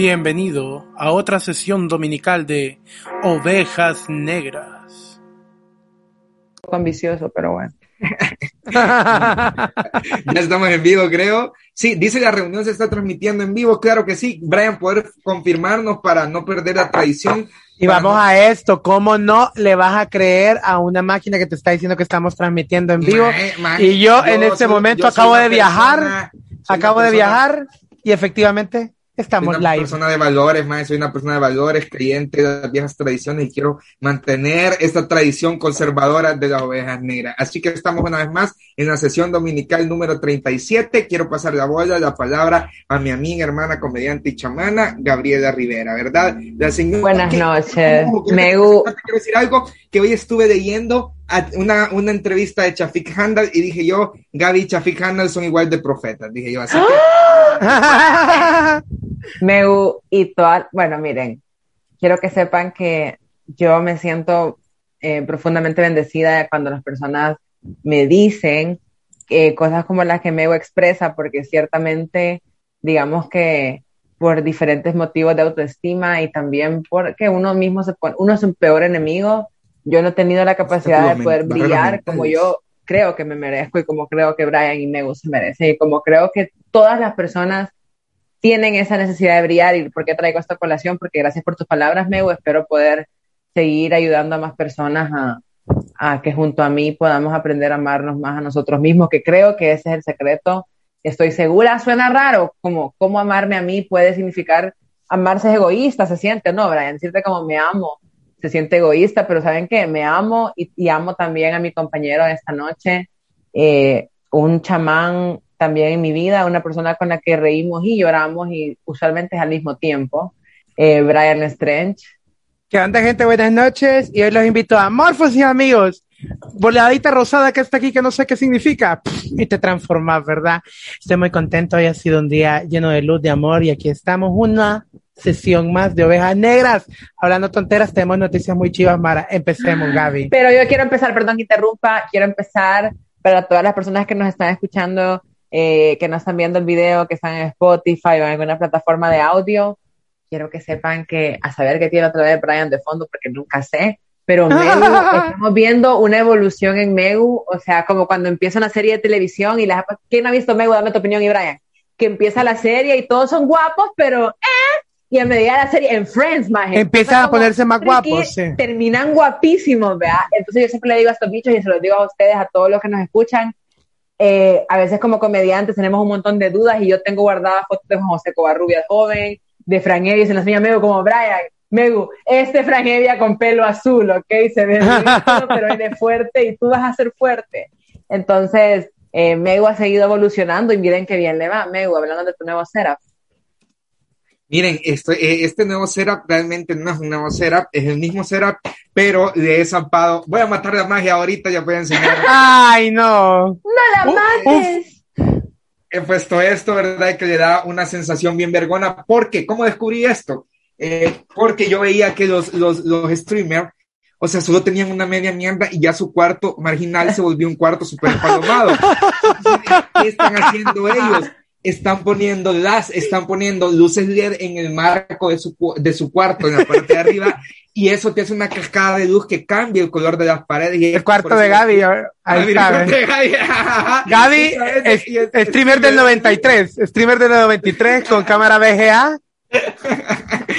Bienvenido a otra sesión dominical de Ovejas Negras. Un poco ambicioso, pero bueno. ya estamos en vivo, creo. Sí, dice la reunión se está transmitiendo en vivo. Claro que sí. Brian, poder confirmarnos para no perder la tradición. Y vamos a esto, ¿cómo no le vas a creer a una máquina que te está diciendo que estamos transmitiendo en vivo? Ma- ma- y yo, en este soy- momento yo acabo de viajar, persona- acabo de viajar y efectivamente Soy estamos una live. persona de valores, más soy una persona de valores, creyente de las viejas tradiciones y quiero mantener esta tradición conservadora de las ovejas negras. Así que estamos una vez más en la sesión dominical número 37. Quiero pasar la bola, la palabra a mi amiga, hermana, comediante y chamana, Gabriela Rivera, ¿verdad? La señora Buenas que- noches. Que Megu, te quiero decir algo que hoy estuve leyendo a- una, una entrevista de Chafik Handal y dije yo, Gaby y Chafik Handal son igual de profetas, dije yo, así que Megu y todas, bueno, miren, quiero que sepan que yo me siento eh, profundamente bendecida cuando las personas me dicen eh, cosas como las que Megu expresa, porque ciertamente, digamos que por diferentes motivos de autoestima y también porque uno mismo se pone, uno es un peor enemigo, yo no he tenido la capacidad de poder brillar como yo creo que me merezco y como creo que Brian y Megu se merecen y como creo que todas las personas tienen esa necesidad de brillar y por qué traigo esta colación, porque gracias por tus palabras, Megu, espero poder seguir ayudando a más personas a, que junto a mí podamos aprender a amarnos más a nosotros mismos, que creo que ese es el secreto. Estoy segura, suena raro, como cómo amarme a mí puede significar amarse es egoísta, se siente, ¿no, Brian? Decirte como me amo, se siente egoísta, pero ¿saben qué? Me amo y, amo también a mi compañero esta noche, eh, un chamán también en mi vida, una persona con la que reímos y lloramos y usualmente es al mismo tiempo, eh, Brian Strange. ¿Qué onda, gente? Buenas noches. Y hoy los invito a Morfos y amigos. Voladita rosada que está aquí, que no sé qué significa. Pff, Y te transformas, ¿verdad? Estoy muy contento. Hoy ha sido un día lleno de luz, de amor. Y aquí estamos, una sesión más de ovejas negras. Hablando tonteras, tenemos noticias muy chivas, Mara. Empecemos, Gaby. Pero yo quiero empezar, perdón que interrumpa, quiero empezar para todas las personas que nos están escuchando, eh, que no están viendo el video, que están en Spotify o en alguna plataforma de audio. Quiero que sepan que, a saber que tiene otra vez Brian de fondo, porque nunca sé, pero Megu, estamos viendo una evolución en Megu, o sea, como cuando empieza una serie de televisión y las... ¿Quién no ha visto Megu? Dame tu opinión y Brian. Que empieza la serie y todos son guapos, pero... ¡eh! Y a medida de la serie, en Friends, más Empiezan a ponerse más guapos, sí. terminan guapísimos, ¿vea? Entonces yo siempre le digo a estos bichos y se los digo a ustedes, a todos los que nos escuchan, eh, a veces como comediantes tenemos un montón de dudas y yo tengo guardadas fotos de José Covarrubias joven, de Fran Evia, se las enseña Megu como Brian, Megu, este Fran Evia con pelo azul, ¿ok? Se ve ridículo, pero él es fuerte y tú vas a ser fuerte. Entonces, eh, Megu ha seguido evolucionando y miren qué bien le va, Megu, hablando de tu nuevo setup. Miren, esto, eh, este nuevo setup realmente no es un nuevo setup, es el mismo setup, pero le he zampado. Voy a matar la magia ahorita, ya voy a enseñar. ¡Ay, no! ¡No la mates! He puesto esto, ¿verdad? Que le da una sensación bien vergona. ¿Por qué? ¿Cómo descubrí esto? Eh, porque yo veía que los, los, los streamers, o sea, solo tenían una media mierda y ya su cuarto marginal se volvió un cuarto súper palomado. ¿Qué están haciendo ellos? Están poniendo las, están poniendo luces LED en el marco de su, de su cuarto, en la parte de arriba, y eso te hace una cascada de luz que cambia el color de las paredes. Y El cuarto de Gaby, ahí Ah, está. Gaby. Streamer del 93, streamer del 93 con cámara VGA.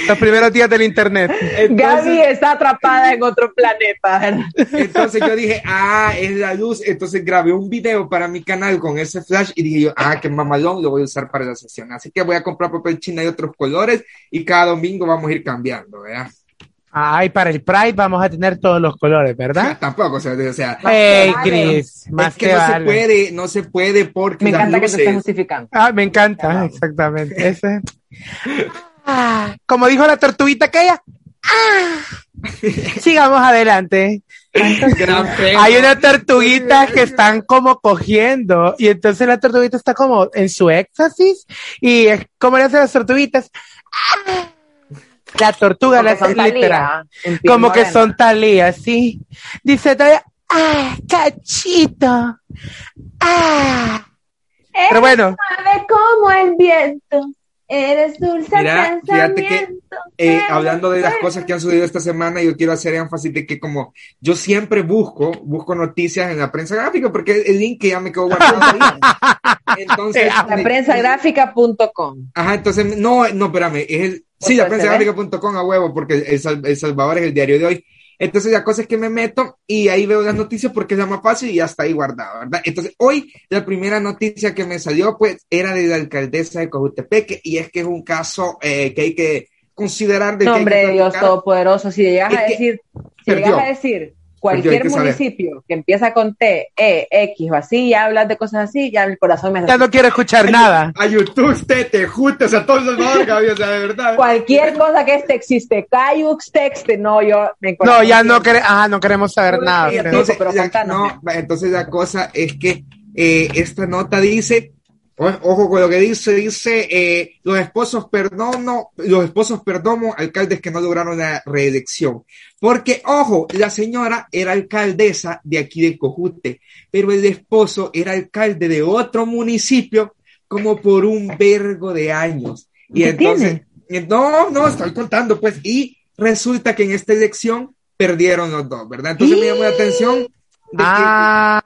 Los primeros días del internet. Entonces- Gaby está atrapada en otro planeta. Entonces yo dije, ah, es la luz. Entonces grabé un video para mi canal con ese flash y dije yo, ah, qué mamalón, lo voy a usar para la sesión. Así que voy a comprar papel china de otros colores y cada domingo vamos a ir cambiando, ¿verdad? Ay, para el Pride vamos a tener todos los colores, ¿verdad? Tampoco, o sea, o sea Hey. Chris, más es que, que no se puede, no se puede porque Me encanta que te estés justificando. Ah, me encanta, exactamente. Ese. Ah, como dijo la tortuguita aquella. Ah. Sigamos adelante. Hay unas tortuguitas que están como cogiendo y entonces la tortuguita está como en su éxtasis y es como le hacen las tortuguitas. Ah. La tortuga, la literal. Piel Como que son talías, sí. Dice todavía, ah, cachito. Ah. Pero bueno, Sabe como el viento. Eres dulce Mira, fíjate que eh, eres hablando de las cosas que han sucedido esta semana, yo quiero hacer énfasis de que como yo siempre busco, busco noticias en la prensa gráfica porque el link que ya me quedó guardado ahí. Entonces, La prensagráfica.com. Ajá, entonces, no, no, espérame, es el, sí, la prensagráfica.com a huevo, porque el, el Salvador es el diario de hoy. Entonces, la cosa es que me meto y ahí veo las noticias porque es la más fácil y ya está ahí guardado, ¿verdad? Entonces, hoy la primera noticia que me salió, pues, era de la alcaldesa de Cojutepeque y es que es un caso eh, que hay que considerar de que hay que Nombre de Dios. Todopoderoso. Si llegas a decir, si llegas a decir hay cualquier que saber. municipio que empieza con T, E, X o así, ya hablas de cosas así, ya el corazón me hace Ya no quiero escuchar nada. A YouTube, Tete, Jute, o sea, todo El Salvador, cabrón, o sea, de verdad. Cualquier cosa que este existe, Cayux, texte, no, yo me No, ya no, quere- ah, no queremos saber nada. Entonces-. Entonces, pero la, contanos. no, entonces la cosa es que eh, esta nota dice, ojo con lo que dice, dice, eh, los esposos perdono, los esposos perdono alcaldes que no lograron la reelección. Porque, ojo, la señora era alcaldesa de aquí de Cojute, pero el esposo era alcalde de otro municipio como por un vergo de años. Y ¿Qué entonces, eh, no, no, estoy contando, pues, y resulta que en esta elección perdieron los dos, ¿verdad? Entonces me llamó la atención de que Ah,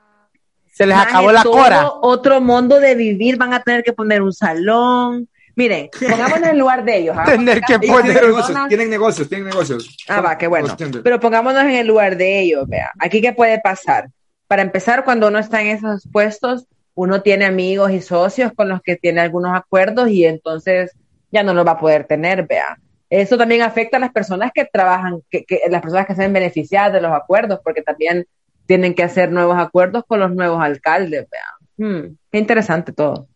se les acabó la todo cora. Otro mundo de vivir, van a tener que poner un salón. Miren, pongámonos en el lugar de ellos. hagamos Tener que ellos a tienen poner negocios, tienen negocios, tienen negocios. Ah, va, qué bueno. Pero pongámonos en el lugar de ellos, vea. Aquí, ¿qué puede pasar? Para empezar, cuando uno está en esos puestos, uno tiene amigos y socios con los que tiene algunos acuerdos y entonces ya no los va a poder tener, vea. Eso también afecta a las personas que trabajan, que, que- las personas que se ven beneficiadas de los acuerdos, porque también tienen que hacer nuevos acuerdos con los nuevos alcaldes. Hmm, qué interesante todo.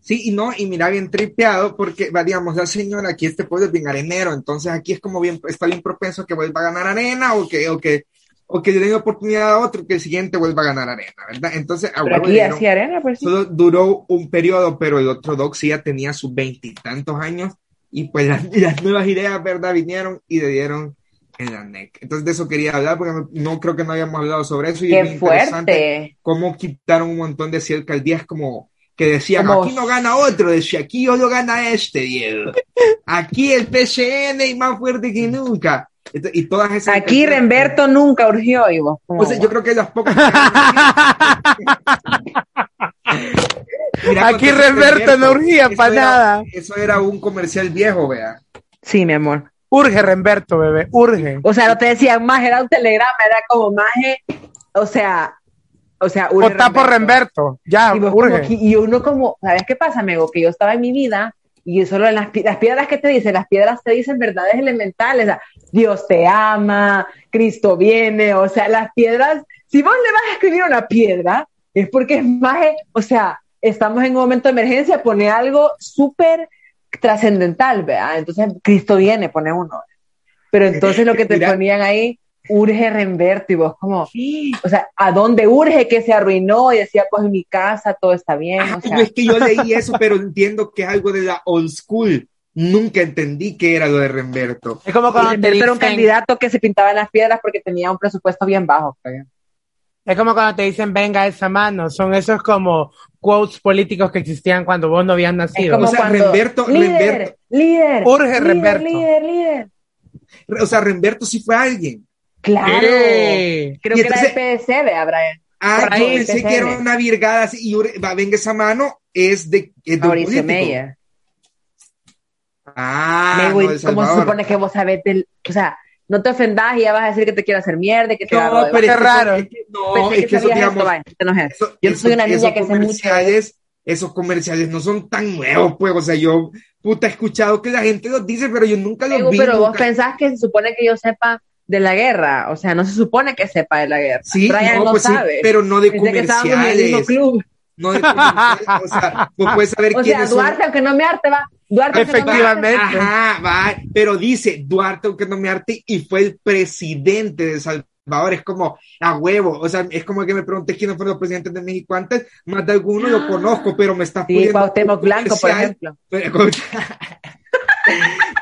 Sí, y no, y mira, bien tripeado, porque, digamos, la señora aquí, este pueblo es bien arenero, entonces aquí es como bien, está bien propenso que vuelva a ganar arena o que, o que, o que le den oportunidad a otro que el siguiente vuelva a ganar arena, ¿verdad? Entonces, Pero aquí arena, pues sí. solo duró un periodo, pero el otro doc sí ya tenía sus veintitantos años y pues las, las nuevas ideas, ¿verdad? Vinieron y le dieron en la NEC. Entonces de eso quería hablar porque no, no creo que no habíamos hablado sobre eso y es Qué bien interesante fuerte. cómo quitaron un montón de alcaldías como que decían, Como- aquí no gana otro, decía, aquí solo gana este, Diego. Aquí el PCN y más fuerte que nunca. Y todas esas Aquí Remberto nunca urgió como, o sea, yo creo que las pocas. Mira, Aquí Remberto no urgía para nada. Eso era un comercial viejo, vea. Sí, mi amor. Urge, Remberto, bebé, urge. O sea, no te decían más, era un telegrama, era como más, o sea, o sea, urge Votá por Remberto, ya, Y, como urge. y uno como, ¿sabes qué pasa, amigo? Que yo estaba en mi vida y solo en las, las piedras que te dicen, las piedras te dicen verdades elementales, o sea, Dios te ama, Cristo viene, o sea, las piedras, si vos le vas a escribir una piedra, es porque es más, o sea, estamos en un momento de emergencia, pone algo súper trascendental, ¿verdad? Entonces, Cristo viene, pone uno. Pero entonces lo que te Mira. ponían ahí, urge Remberto, y vos como, o sea, ¿a dónde urge que se arruinó? Y decía, pues en mi casa todo está bien, o Ay, sea, no, es que yo leí eso, pero entiendo que es algo de la old school. Nunca entendí que era lo de Remberto. Es como cuando te era un candidato que se pintaba en las piedras porque tenía un presupuesto bien bajo. es como cuando te dicen venga esa mano, son esos como quotes políticos que existían cuando vos no habías nacido. como O sea, cuando, Remberto- líder, Remberto- líder, Urge líder, Remberto. líder, líder. O sea, Remberto sí fue alguien. Claro. ¡Eh! Creo Y que era entonces- del PDC, vea, Brian. Ah, ahí, yo pensé PCN. que era una virgada así. Y va, venga esa mano, es de, es de Mauricio. Meyer. Ah, Me no, ¿Cómo se supone que vos sabés del... O sea, no te ofendas y ya vas a decir que te quiero hacer mierda que te No, agarro pero es que raro. es que- no, Pensé es que que eso, esto, vaya, eso- Yo soy esos- una niña que sé mucho. comerciales, esos comerciales no son tan nuevos, pues, o sea, yo, puta, he escuchado que la gente los dice, pero yo nunca los Diego, vi. pero vos pensás que se supone que yo sepa de la guerra. O sea, no se supone que sepa de la guerra. Sí, Brian no, no, pues sí, sabe. pero no de Pensé que estábamos en el mismo comerciales. club. No o sea, vos puedes saber O sea, quiénes son. Duarte, aunque no me arte, va. Duarte, aunque no me arte. Efectivamente. Ajá, va, pero dice Duarte, aunque no me arte, y fue el presidente de Salvador, es como a huevo, o sea, es como que me preguntes quiénes fueron los presidentes de México antes, más de alguno lo conozco, pero me estás Sí, Cuauhtémoc un Blanco, por comercial, ejemplo. Pero,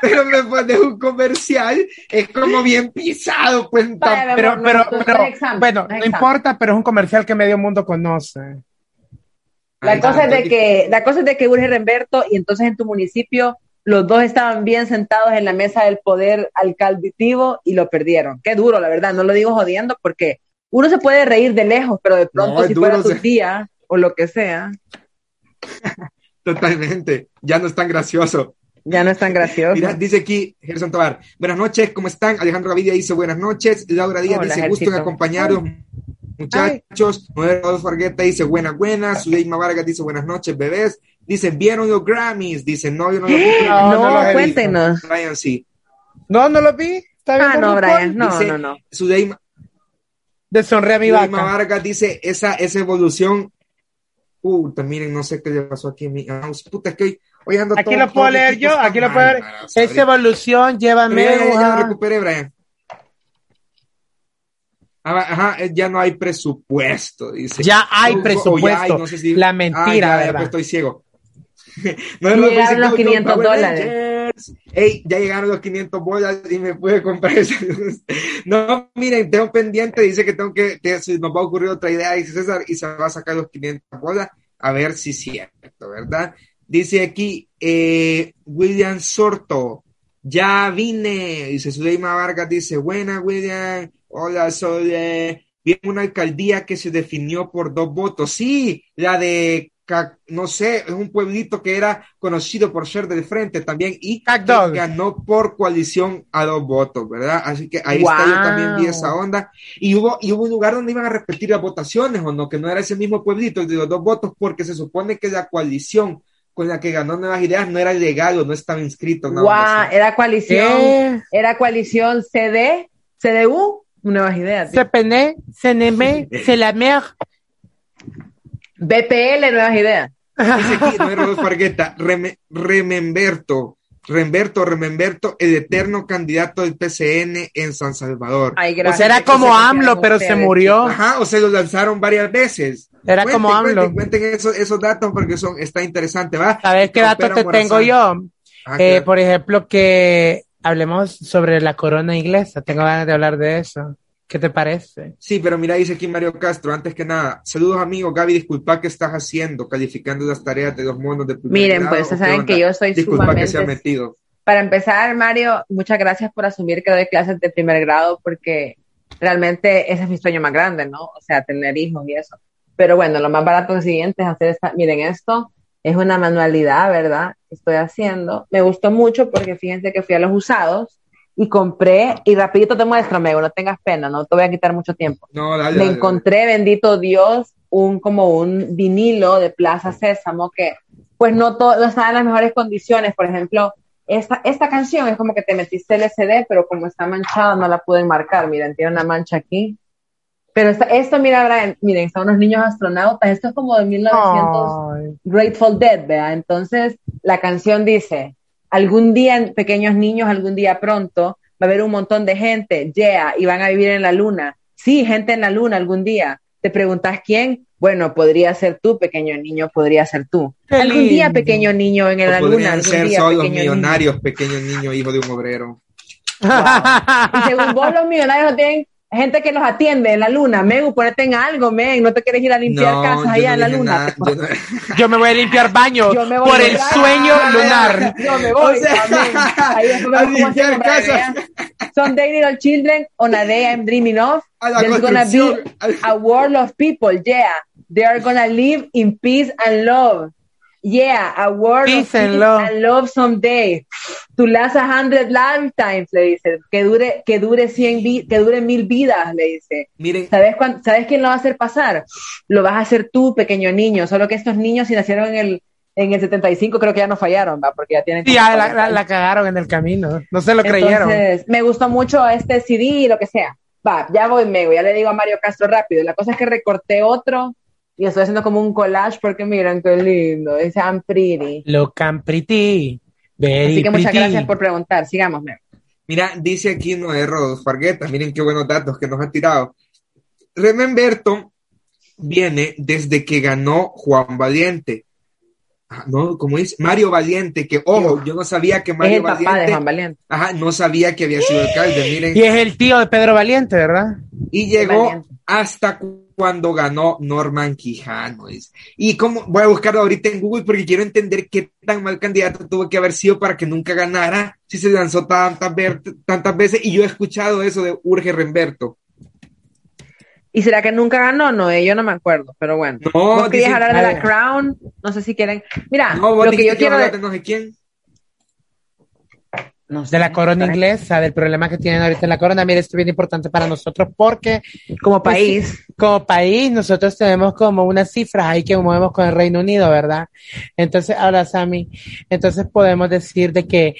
pero me pones un comercial, es como bien pisado, pues, Pero, pero, no, no, no bueno, no no importa, pero es un comercial que medio mundo conoce. La cosa, es de que, la cosa es de que urge Remberto y entonces en tu municipio los dos estaban bien sentados en la mesa del poder alcalditivo y lo perdieron. Qué duro, la verdad, no lo digo jodiendo porque uno se puede reír de lejos, pero de pronto No, si fuera tu o sea. tía o lo que sea, Totalmente. Ya no es tan gracioso. ya no es tan gracioso. Mira, dice aquí Gerson Tobar. Buenas noches, ¿cómo están? Alejandro Gavidia dice buenas noches. Laura Díaz Hola, dice gusto en acompañaros, muchachos. Noel Rodolfo Argueta dice buenas, buenas. Suleima Vargas dice buenas noches, bebés. Dice, ¿vieron los Grammys? Dice, no, yo no los vi. No, No, no los cuéntenos. Brian, sí. No, no lo vi. Está. Ah, no, Brian, no, Dice- no, no. Suleima, Deshonré a mi vaca. Vargas dice, esa, esa evolución. Puta, miren, no sé qué le pasó aquí a mi mouse. Puta, es que hoy, hoy ando Aquí todo- lo puedo leer yo, aquí lo puedo leer. Esa evolución, llévame. Ya, ya, ya lo a- recuperé, Brian. Ah, Ajá, eh, ya no hay presupuesto, dice. Ya hay O- o presupuesto. ya hay, no sé si- La Ah, mentira, ya, ya, ¿verdad? pues estoy ciego. no Llegaron dice, los "Go, go, 500 Power dólares". Rangers". Ey, ya llegaron los 500 bolas y me pude comprar esa luz. No, miren, tengo pendiente, dice que tengo que, que se nos va a ocurrir otra idea, dice César, y se va a sacar los 500 bolas, a ver si es cierto, ¿verdad? Dice aquí, eh, William Sorto, ya vine, dice Suleima Vargas, dice, buena William, hola Sole, viene una alcaldía que se definió por dos votos, sí, la de, no sé, es un pueblito que era conocido por ser del frente también y ganó por coalición a dos votos, ¿verdad? Así que ahí está, yo Wow. también vi esa onda. Y hubo, y hubo un lugar donde iban a repetir las votaciones, ¿o no? Que no era ese mismo pueblito, el de los dos votos, porque se supone que la coalición con la que ganó Nuevas Ideas no era legal o no estaba inscrito. así. era coalición, ¿Qué? era coalición CD, CDU, nuevas ideas. Se pene, se neme, se la mer. BPL, nuevas ideas. Dice aquí, no es Rodolfo Argueta, Reme- Rememberto, Remberto, Rememberto, el eterno candidato del PCN en San Salvador. Ay, Pues gracias. era como se AMLO, pero se murió. Ajá, o se lo lanzaron varias veces. Era como AMLO. Cuenten, cuenten esos, esos datos porque son, está interesante, ¿va? ¿Sabes qué dato Pero te Morazán. tengo yo? Ah, Eh, claro. por ejemplo, que hablemos sobre la corona inglesa. Tengo ganas de hablar de eso. ¿Qué te parece? Sí, pero mira, dice aquí Mario Castro, antes que nada, saludos amigos, Gaby, disculpa qué estás haciendo, calificando las tareas de los monos de primer Miren, grado, pues ¿o qué saben que yo soy Disculpa que se ha metido. Para empezar, Mario, muchas gracias por asumir que doy clases de primer grado porque realmente ese es mi sueño más grande, ¿no? O sea, tener hijos y eso. Pero bueno, lo más barato es siguiente es hacer esta, miren esto, es una manualidad, ¿verdad? Que estoy haciendo. Me gustó mucho porque fíjense que fui a los usados y compré, y rapidito te muestro, Mego, no tengas pena, no te voy a quitar mucho tiempo. No, dale, me dale, encontré, bendito Dios, un como un vinilo de Plaza Sésamo que pues no, todo, no estaba en las mejores condiciones. Por ejemplo, esta, esta canción es como que te metiste el SD, pero como está manchada no la pude enmarcar. Miren, tiene una mancha aquí. Pero esta, esto, mira, Brian, miren, están unos niños astronautas. Esto es como de 1900 Ay. Grateful Dead, ¿verdad? Entonces, la canción dice, algún día, pequeños niños, algún día pronto, va a haber un montón de gente, yeah, y van a vivir en la luna. Sí, gente en la luna algún día. ¿Te preguntas quién? Bueno, podría ser tú, pequeño niño, podría ser tú. Qué algún día, pequeño niño en la luna, podrían ser día, solo los pequeño niño. millonarios, pequeños niños, hijos de un obrero. Y según vos, los millonarios no tienen gente que los atiende en la luna. Megu, ponete en algo, men. No te quieres ir a limpiar casas yo allá no en la luna. nada, yo no- Yo me voy a limpiar baño Yo me voy por a el sueño lunar. Yo me voy. O sea. Ahí después a limpiar casas. allá. Someday little children on a day I'm dreaming of. There's gonna be a world of people. Yeah. They are gonna live in peace and love. Yeah, a world Peace of and peace love. and love someday. To last a hundred lifetimes, le dice. Que dure, que dure cien vi- que dure mil vidas, le dice. Miren, ¿Sabes, cuán- ¿Sabes quién lo va a hacer pasar? Lo vas a hacer tú, pequeño niño. Solo que estos niños, si nacieron en el, en el 75, creo que ya no fallaron, ¿va? Porque ya tienen. Sí, ya la, 40 la- la cagaron en el camino. No se lo creyeron. Entonces, me gustó mucho este CD y lo que sea. Va, ya voy, Mego, ya le digo a Mario Castro rápido. La cosa es que recorté otro y estoy haciendo como un collage porque miren qué lindo. Dice I'm pretty. Look and pretty. Very Así que muchas pretty. gracias por preguntar. Sigamos. Mira, dice aquí Noé Rodolfo Argueta, miren qué buenos datos que nos ha tirado. Rememberto viene desde que ganó Juan Valiente. No, como dice, Mario Valiente, que ojo, yo no sabía que Es Mario el papá de Valiente, Juan Valiente. ajá, no sabía que había sido alcalde, miren, Y es el tío de Pedro Valiente, ¿verdad? y llegó Valiente. hasta cuando ganó Norman Quijano. Y como voy a buscarlo ahorita en Google porque quiero entender qué tan mal candidato tuvo que haber sido para que nunca ganara si se lanzó tantas, tantas veces. Y yo he escuchado eso de Urge Remberto. ¿Y será que nunca ganó? No, eh, yo no me acuerdo, pero bueno. No, ¿Vos querías hablar de la Crown? No sé si quieren. Mira, lo que yo quiero. De... No sé quién de la corona inglesa, del problema que tienen ahorita en la corona. Mira, esto es bien importante para nosotros porque como pues, país, como país, nosotros tenemos como unas cifras ahí que movemos con el Reino Unido, ¿verdad? Entonces, ahora, Sammy, entonces podemos decir de que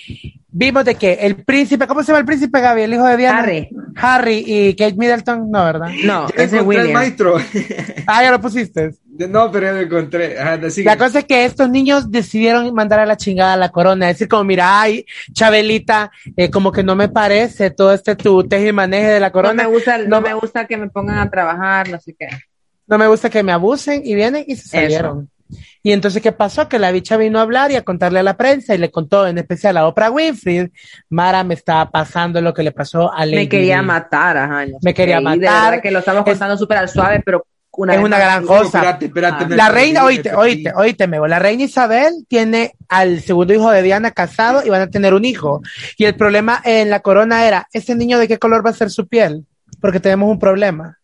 vimos de que el príncipe, ¿cómo se llama el príncipe Gaby? El hijo de Diana. Harry. Harry y Kate Middleton, no, ¿verdad? No, ese es William. El maestro. ah, ya lo pusiste. No, pero ya lo encontré. la cosa es que estos niños decidieron mandar a la chingada la corona. Es decir, como, mira, ay, Chabelita, eh, como que no me parece todo este tu teje y maneje de la corona. No me gusta, no, me gusta que me pongan a trabajar, no sé qué. No me gusta que me abusen y vienen y se salieron. Y entonces, ¿qué pasó? Que la bicha vino a hablar y a contarle a la prensa y le contó en especial a Oprah Winfrey, Mara me estaba pasando lo que le pasó a Lady Me quería matar, ajá. Me quería matar. que lo estamos contando súper al suave, pero una es una gran cosa. la reina, oíste, oíste, oíste, la reina Isabel tiene al segundo hijo de Diana casado y van a tener un hijo. Y el problema en la corona era, ¿ese niño de qué color va a ser su piel? Porque tenemos un problema.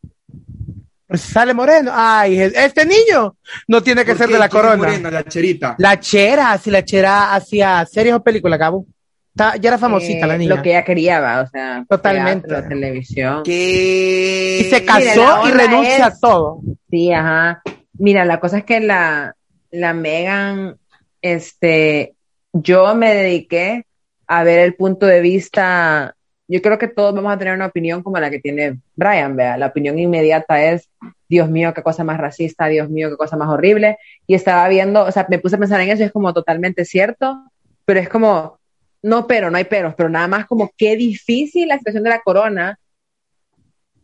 Pues sale moreno. Ay, este niño no tiene que ser de la corona. la cherita. La chera, si la chera hacía series o películas, Gabo. ya era famosita la eh, niña. Lo que ella quería, o sea, totalmente. la televisión. Y se casó y renuncia a todo. Sí, ajá. Mira, la cosa es que la, la Megan, este, yo me dediqué a ver el punto de vista yo creo que todos vamos a tener una opinión como la que tiene Brian, vea, la opinión inmediata es, Dios mío, qué cosa más racista, Dios mío, qué cosa más horrible, y estaba viendo, o sea, me puse a pensar en eso y es como totalmente cierto, pero es como, no pero, no hay peros, pero nada más como qué difícil la situación de la corona,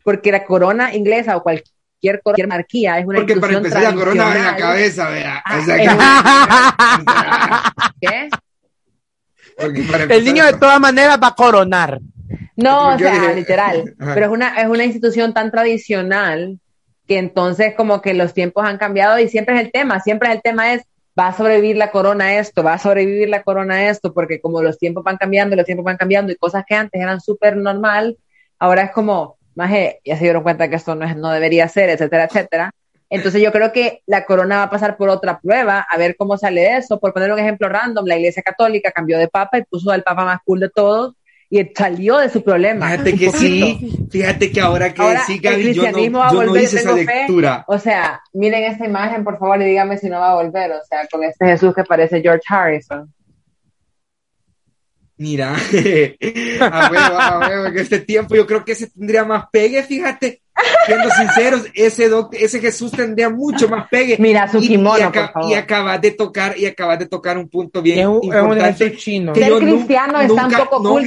porque la corona inglesa o cualquier cualquier monarquía es una Porque para empezar la corona va en la cabeza, vea. Ah, ¿Qué? el niño de todas maneras va a coronar. No, o sea, literal. Pero es una, es una institución tan tradicional que entonces como que los tiempos han cambiado y siempre es el tema, siempre el tema es, va a sobrevivir la corona esto, va a sobrevivir la corona esto, porque como los tiempos van cambiando, los tiempos van cambiando y cosas que antes eran súper normal, ahora es como, más ya se dieron cuenta que esto no, es, no debería ser, etcétera, etcétera. Entonces yo creo que la corona va a pasar por otra prueba, a ver cómo sale eso. Por poner un ejemplo random, la Iglesia Católica cambió de papa y puso al papa más cool de todos y salió de su problema. Fíjate que sí, fíjate que ahora que sí, Gaby, yo no, yo no hice esa lectura. O sea, miren esta imagen, por favor, y díganme si no va a volver. O sea, con este Jesús que parece George Harrison. Mira, a huevo, a huevo, que este tiempo yo creo que se tendría más pegue, fíjate. Siendo sinceros, ese, ese Jesús tendría mucho más pegue. Mira su kimono, y, acabas de tocar, y acabas de tocar un punto bien es un, importante. Es chino. Que yo cristiano está un poco no, cool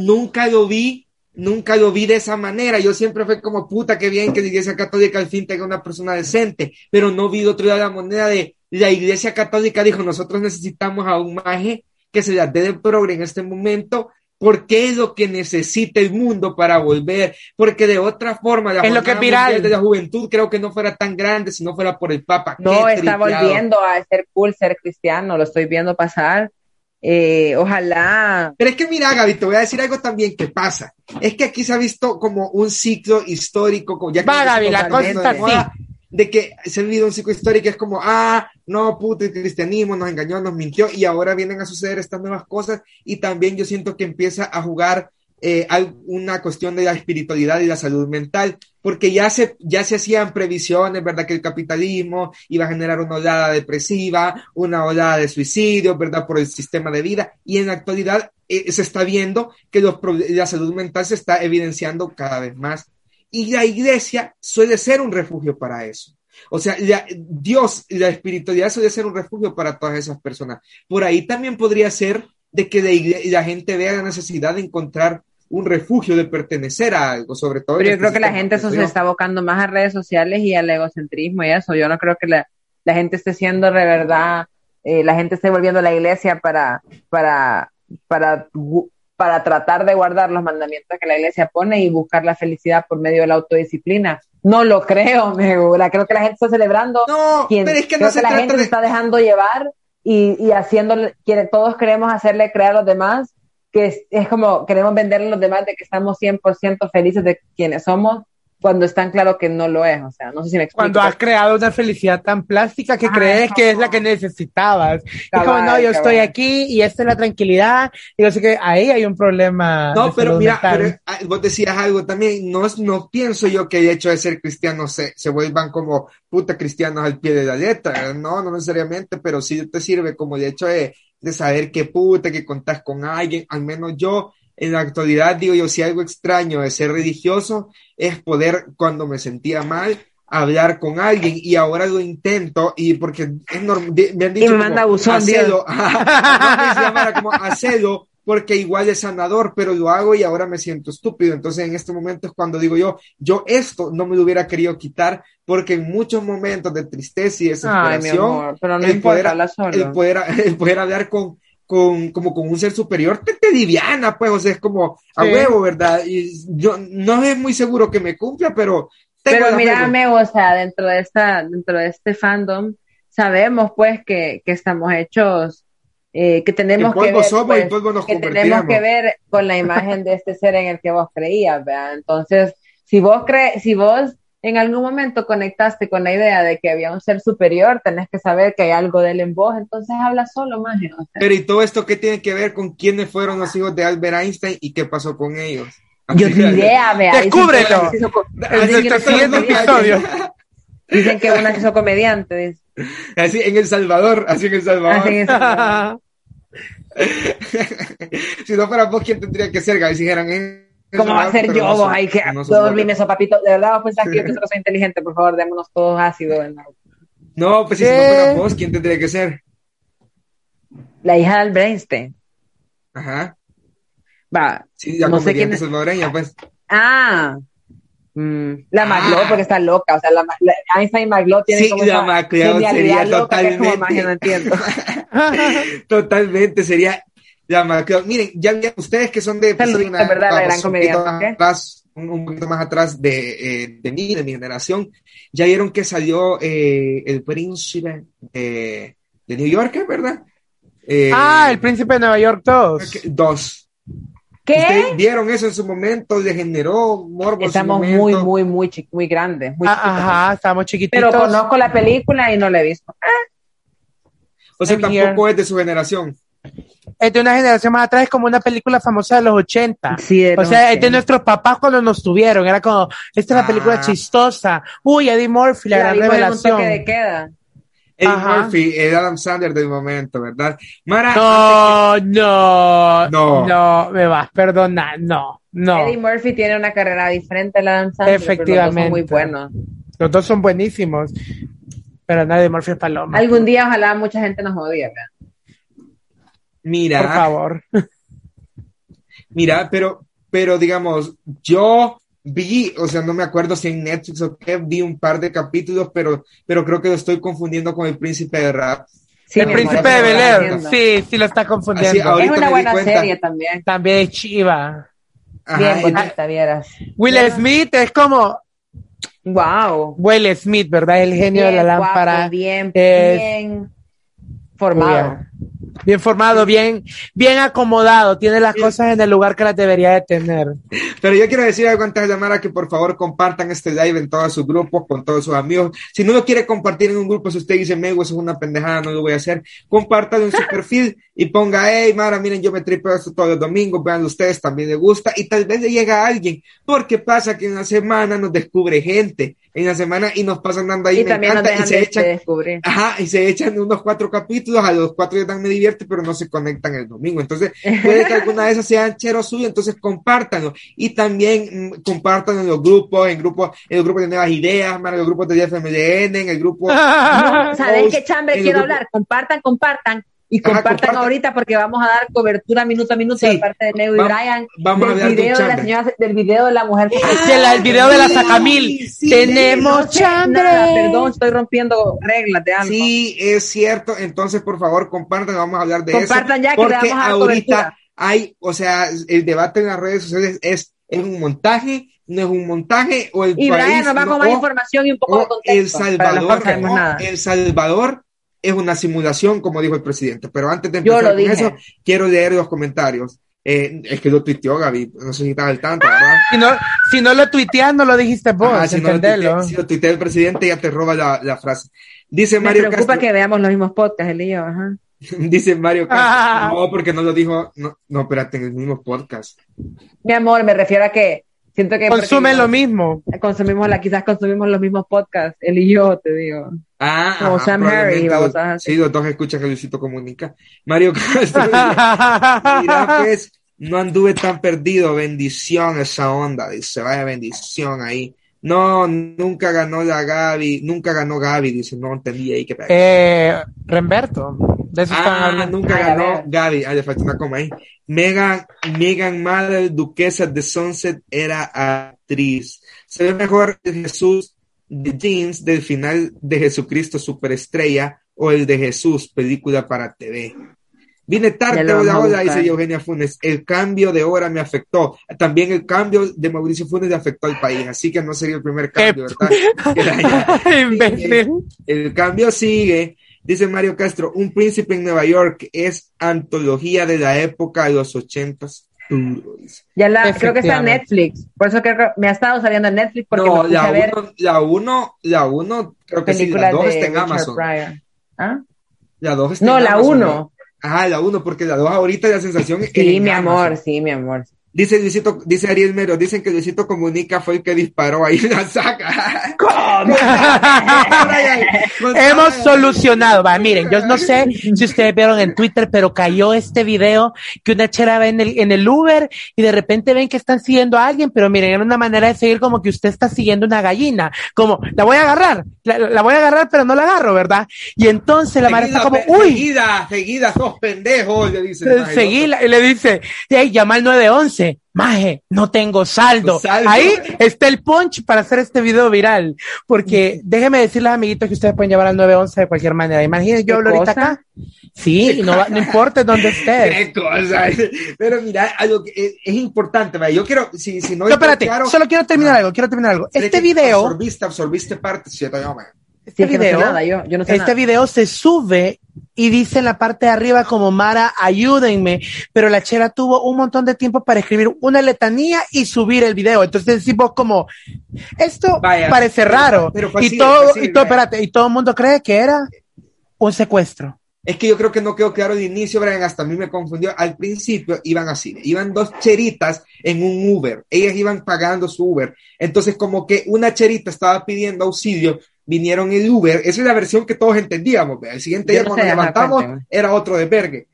nunca lo vi, nunca lo vi de esa manera. Yo siempre fue como puta, que bien que la iglesia católica al fin tenga una persona decente, pero no vi otro lado de la moneda de la iglesia católica dijo, nosotros necesitamos a un maje que se la dé de progre en este momento porque es lo que necesita el mundo para volver, porque de otra forma la es lo que viral. de la juventud creo que no fuera tan grande si no fuera por el Papa. No, está volviendo a ser cool ser cristiano, lo estoy viendo pasar. Eh, ojalá. Pero es que mira, Gaby, te voy a decir algo también que pasa. Es que aquí se ha visto como un ciclo histórico. Ya Va, Gaby, la cosa está así de que se ha vivido un ciclo histórico es como, ah, no, puto, el cristianismo nos engañó, nos mintió, y ahora vienen a suceder estas nuevas cosas, y también yo siento que empieza a jugar eh, una cuestión de la espiritualidad y la salud mental, porque ya se, ya se hacían previsiones, ¿verdad? Que el capitalismo iba a generar una oleada depresiva, una oleada de suicidio, ¿verdad? Por el sistema de vida, y en la actualidad eh, se está viendo que los, la salud mental se está evidenciando cada vez más. Y la iglesia suele ser un refugio para eso. O sea, Dios y la espiritualidad suele ser un refugio para todas esas personas. Por ahí también podría ser de que la, gente vea la necesidad de encontrar un refugio, de pertenecer a algo, sobre todo. Pero yo creo que la gente eso se está abocando más a redes sociales y al egocentrismo y eso. Yo no creo que la, gente esté siendo de verdad, eh, la gente esté volviendo a la iglesia para, para, para para tratar de guardar los mandamientos que la iglesia pone y buscar la felicidad por medio de la autodisciplina. No lo creo, me gusta. Creo que la gente está celebrando. No, Quien- pero es que creo no se la trata gente de... se está dejando llevar y, y haciendo, quiere, todos queremos hacerle creer a los demás que es, es como queremos venderle a los demás de que estamos 100% felices de quienes somos cuando es tan claro que no lo es. O sea, no sé si me explico. Cuando has creado una felicidad tan plástica que crees es que es la que necesitabas. Y como, Cabal, no, yo cabal. estoy aquí y esta es la tranquilidad. Y yo sé que ahí hay un problema. No, pero mira, pero, ah, vos decías algo también, no, no pienso yo que el hecho de ser cristiano se, se vuelvan como puta cristianos al pie de la letra, no, no necesariamente, pero sí te sirve como el hecho de, de saber que puta, que contás con alguien, al menos yo en la actualidad digo yo, si algo extraño de ser religioso es poder cuando me sentía mal hablar con alguien. Y ahora lo intento y porque es normal, me han dicho me como, manda buzón, hacelo, no me como hacelo porque igual es sanador, pero lo hago y ahora me siento estúpido. Entonces en este momento es cuando digo yo, yo esto no me lo hubiera querido quitar porque en muchos momentos de tristeza y Ay, desesperación, amor, pero no el poder- el poder, el poder hablar con, con, como con un ser superior te, te liviana, pues, o sea, es como a Sí. huevo, ¿verdad? Y yo no es muy seguro que me cumpla, pero tengo Pero mírame, o sea, dentro de esta, dentro de este fandom, sabemos pues que, que estamos hechos, eh, que tenemos que, ver, somos pues, nos que tenemos que ver con la imagen de este ser en el que vos creías, ¿verdad? Entonces, si vos crees, si vos en algún momento conectaste con la idea de que había un ser superior, tenés que saber que hay algo de él en vos, entonces habla solo, más. Pero ¿y todo esto qué tiene que ver con quiénes fueron los hijos de Albert Einstein y qué pasó con ellos? Yo Así ni que- idea, vea. Descúbrelo. En dicen que nuestro una se hizo siguiente comediante. episodio. Dicen que una hizo comediante. dice. Así en El Salvador, así en El Salvador. Así si no fuera vos, ¿quién tendría que ser? Gaby? Si dijeran, eh, ¿Cómo va a ser yo? no vos? son- Ay, que no son todo buenos. olviden eso, papito. De verdad, vos pensás que yo que soy inteligente. Por favor, démonos todos ácido. en la- No, pues si no ¿Qué? fuera vos, ¿quién tendría que ser? La hija de Albert Einstein. Ajá. Va. Sí, ya No sé quién es. salvadoreña, pues. Ah. Mm, la Ah. McLeod, porque está loca. O sea, la, la Einstein y McLeod tienen Sí, como la esa McLeod genialidad sería loca que es como totalmente- magia, no entiendo. Totalmente, sería McLeod. Miren, ya vieron ustedes que son de... pues, Saludito, una- ¿verdad? La gran vamos, un comediante, poquito más ¿qué? atrás, un, poquito más atrás de, eh, de mí, de mi generación. Ya vieron que salió eh, El Príncipe de, de New York, ¿verdad? Eh, ah, el príncipe de Nueva York 2. Dos. ¿Qué? ¿Ustedes vieron eso en su momento? ¿Le generó morbo en su Estamos momento? muy, muy, muy, muy grandes. Muy Ah, chiquitos. ajá, estamos chiquititos. Pero conozco la película y no la he visto. O sea, tampoco es de su generación. Es de una generación más atrás, es como una película famosa de los 80. Sí, de O sea, es de 80. nuestros papás cuando nos tuvieron. Era como, esta es la película Ah. chistosa. Uy, Eddie Murphy, la, La gran revelación. toque de queda. Eddie Ajá. Murphy, el Adam Sandler del momento, ¿verdad? Mara, No, no, No. no, me vas, perdona, no, no. Eddie Murphy tiene una carrera diferente a la Adam Sandler, pero los dos Efectivamente. son muy buenos. Los dos son buenísimos, pero nadie Murphy es paloma. Algún día ojalá mucha gente nos odie, ¿verdad? Mira, Por favor. mira, pero, pero digamos, yo vi, o sea, no me acuerdo si en Netflix o qué, vi un par de capítulos, pero, pero creo que lo estoy confundiendo con el príncipe de rap. Sí, el príncipe de Bel Air, sí, sí lo está confundiendo. Así, ahorita Es una me di buena cuenta. serie también. También es chiva. Ajá, Bien bonita, vieras. Will Smith es como Wow. Will Smith, ¿verdad? El genio de la lámpara. bien, es- bien formado. Bien. Formado, bien, bien acomodado, tiene las cosas en el lugar que las debería de tener. Pero yo quiero decir algo antes de Mara que por favor compartan este live en todos sus grupos, con todos sus amigos. Si no lo quiere compartir en un grupo, si usted dice, Mego, eso es una pendejada, no lo voy a hacer, compártalo en su perfil y ponga, hey, Mara, miren, yo me tripeo esto todos los domingos, vean ustedes, también le gusta y tal vez le llega a alguien, porque pasa que en la semana nos descubre gente, en la semana y nos pasan dando ahí, Y me también nos encanta, y dejan se de, echan, descubrir. Ajá, y se echan unos cuatro capítulos, a los cuatro ya me divierte, pero no se conectan el domingo. Entonces, puede que alguna de esas sean cheros suyos, entonces compártanlo. Y también mm, compartan en los grupos, en grupos, en los grupos de nuevas ideas, en los grupos de FMLN, en el grupo. No, ¿Saben post qué chambre quiero hablar? Compartan, compartan. Y Ajá, compartan ahorita porque vamos a dar cobertura minuto a minuto Sí. de parte de Neo y Va- Brian vamos a del video de la señora, del video de la mujer que De la- el video de la Sacamil. sí, Tenemos No sé chambre. nada, perdón, estoy rompiendo reglas de algo. Sí, es cierto. Entonces, por favor, compartan, vamos a hablar de eso. Compartan ya que le porque vamos a dar ahorita cobertura. hay, o sea, el debate en las redes sociales es ¿Es un montaje? ¿No es un montaje? ¿O el Y país Brian nos va no- con más o- información y un poco de contexto. El no Salvador, sabemos o nada. El Salvador es una simulación, como dijo el presidente. Pero antes de empezar con dije. eso, quiero leer los comentarios. Eh, es que lo tuiteó Gaby, no sé si estaba al tanto, ¿verdad? Si no, si no lo tuiteas, no lo dijiste vos, Ah, si, no lo si tuitea el presidente, ya te roba la, la frase. Dice Me Mario preocupa Castro, que veamos los mismos podcasts, él y yo. Ajá. dice Mario Castro, Ah. no, porque no lo dijo, no, no, espérate, en el mismo podcast. Mi amor, me refiero a que siento que. Consume lo mismo. Consumimos la, quizás consumimos los mismos podcasts, él y yo, te digo. Ah, Como ajá, Sam probablemente Harris, los- babosadas así. Sí, los dos escuchan que Luisito comunica. Mario Castro, Mira, pues, no anduve tan perdido. Bendición esa onda. Dice, vaya bendición ahí. No, nunca ganó la Gaby. Nunca ganó Gaby. Dice, no entendí ahí que eh, Remberto, de eso Ah, nunca Ay, a ganó. Gaby. Ah, le falta una coma ahí. Megan, Megan Markle, duquesa de Sunset, era actriz. Se ve mejor el Jesús de Jeans del final de Jesucristo Superestrella o el de Jesús, película para TV. Vine tarde, hola, hola, dice. Eugenia Funes. El cambio de hora me afectó. También el cambio de Mauricio Funes le afectó al país, así que no sería el primer cambio, ¿verdad? El cambio sigue. Dice Mario Castro, un príncipe en Nueva York es antología de la época de los ochentas. Ya la, creo que está en. Netflix. Por eso creo que me ha estado saliendo en Netflix porque me No, puse la uno, la uno, la uno, creo que sí, la dos está en Amazon. ¿Ah? La dos está No, en la Amazon, uno. ¿no? Ajá, la uno, porque la dos ahorita la sensación es Sí, mi Amazon. amor, sí, mi amor. Dice Luisito, dice Ariel Mero, dicen que Luisito Comunica fue el que disparó ahí la saca. Hemos solucionado. Va, miren, yo no sé si ustedes vieron en Twitter, pero cayó este video que una chera va en el, en el Uber y de repente ven que están siguiendo a alguien, pero miren, era una manera de seguir como que usted está siguiendo una gallina. Como, la voy a agarrar, la, la voy a agarrar, pero no la agarro, ¿verdad? Y entonces la está como, uy, Seguida, seguida, sos pendejos, le dice. seguí, y le dice, hey, llama al 911. Maje, no tengo saldo. Saldo. Ahí está el punch para hacer este video viral. Porque déjenme decirles, amiguitos, que ustedes pueden llevar al 911 de cualquier manera. Imagínense, yo ¿Qué hablo ahorita acá. Sí, no, va- no importa dónde estés. Pero mira, algo que es, es importante, ¿vale? yo quiero, si, si no No, espérate, claro, solo quiero terminar Ah. algo, quiero terminar algo. Este video, Absorbiste, absorbiste parte, ¿cierto? Yo, Sí, este es que no sé video, nada, yo, yo no sé este nada. video se sube y dice en la parte de arriba como Mara, ayúdenme, pero la chera tuvo un montón de tiempo para escribir una letanía y subir el video. Entonces decimos como, esto Vaya, parece pero- raro. pero fue y así, todo, fue así, y todo, espérate, y todo el mundo cree que era un secuestro. Es que yo creo que no quedó claro de inicio, Brian, hasta a mí me confundió. Al principio iban así, iban dos cheritas en un Uber, ellas iban pagando su Uber. Entonces, como que una cherita estaba pidiendo auxilio, vinieron el Uber, esa es la versión que todos entendíamos. El siguiente día no cuando levantamos era otro de vergue.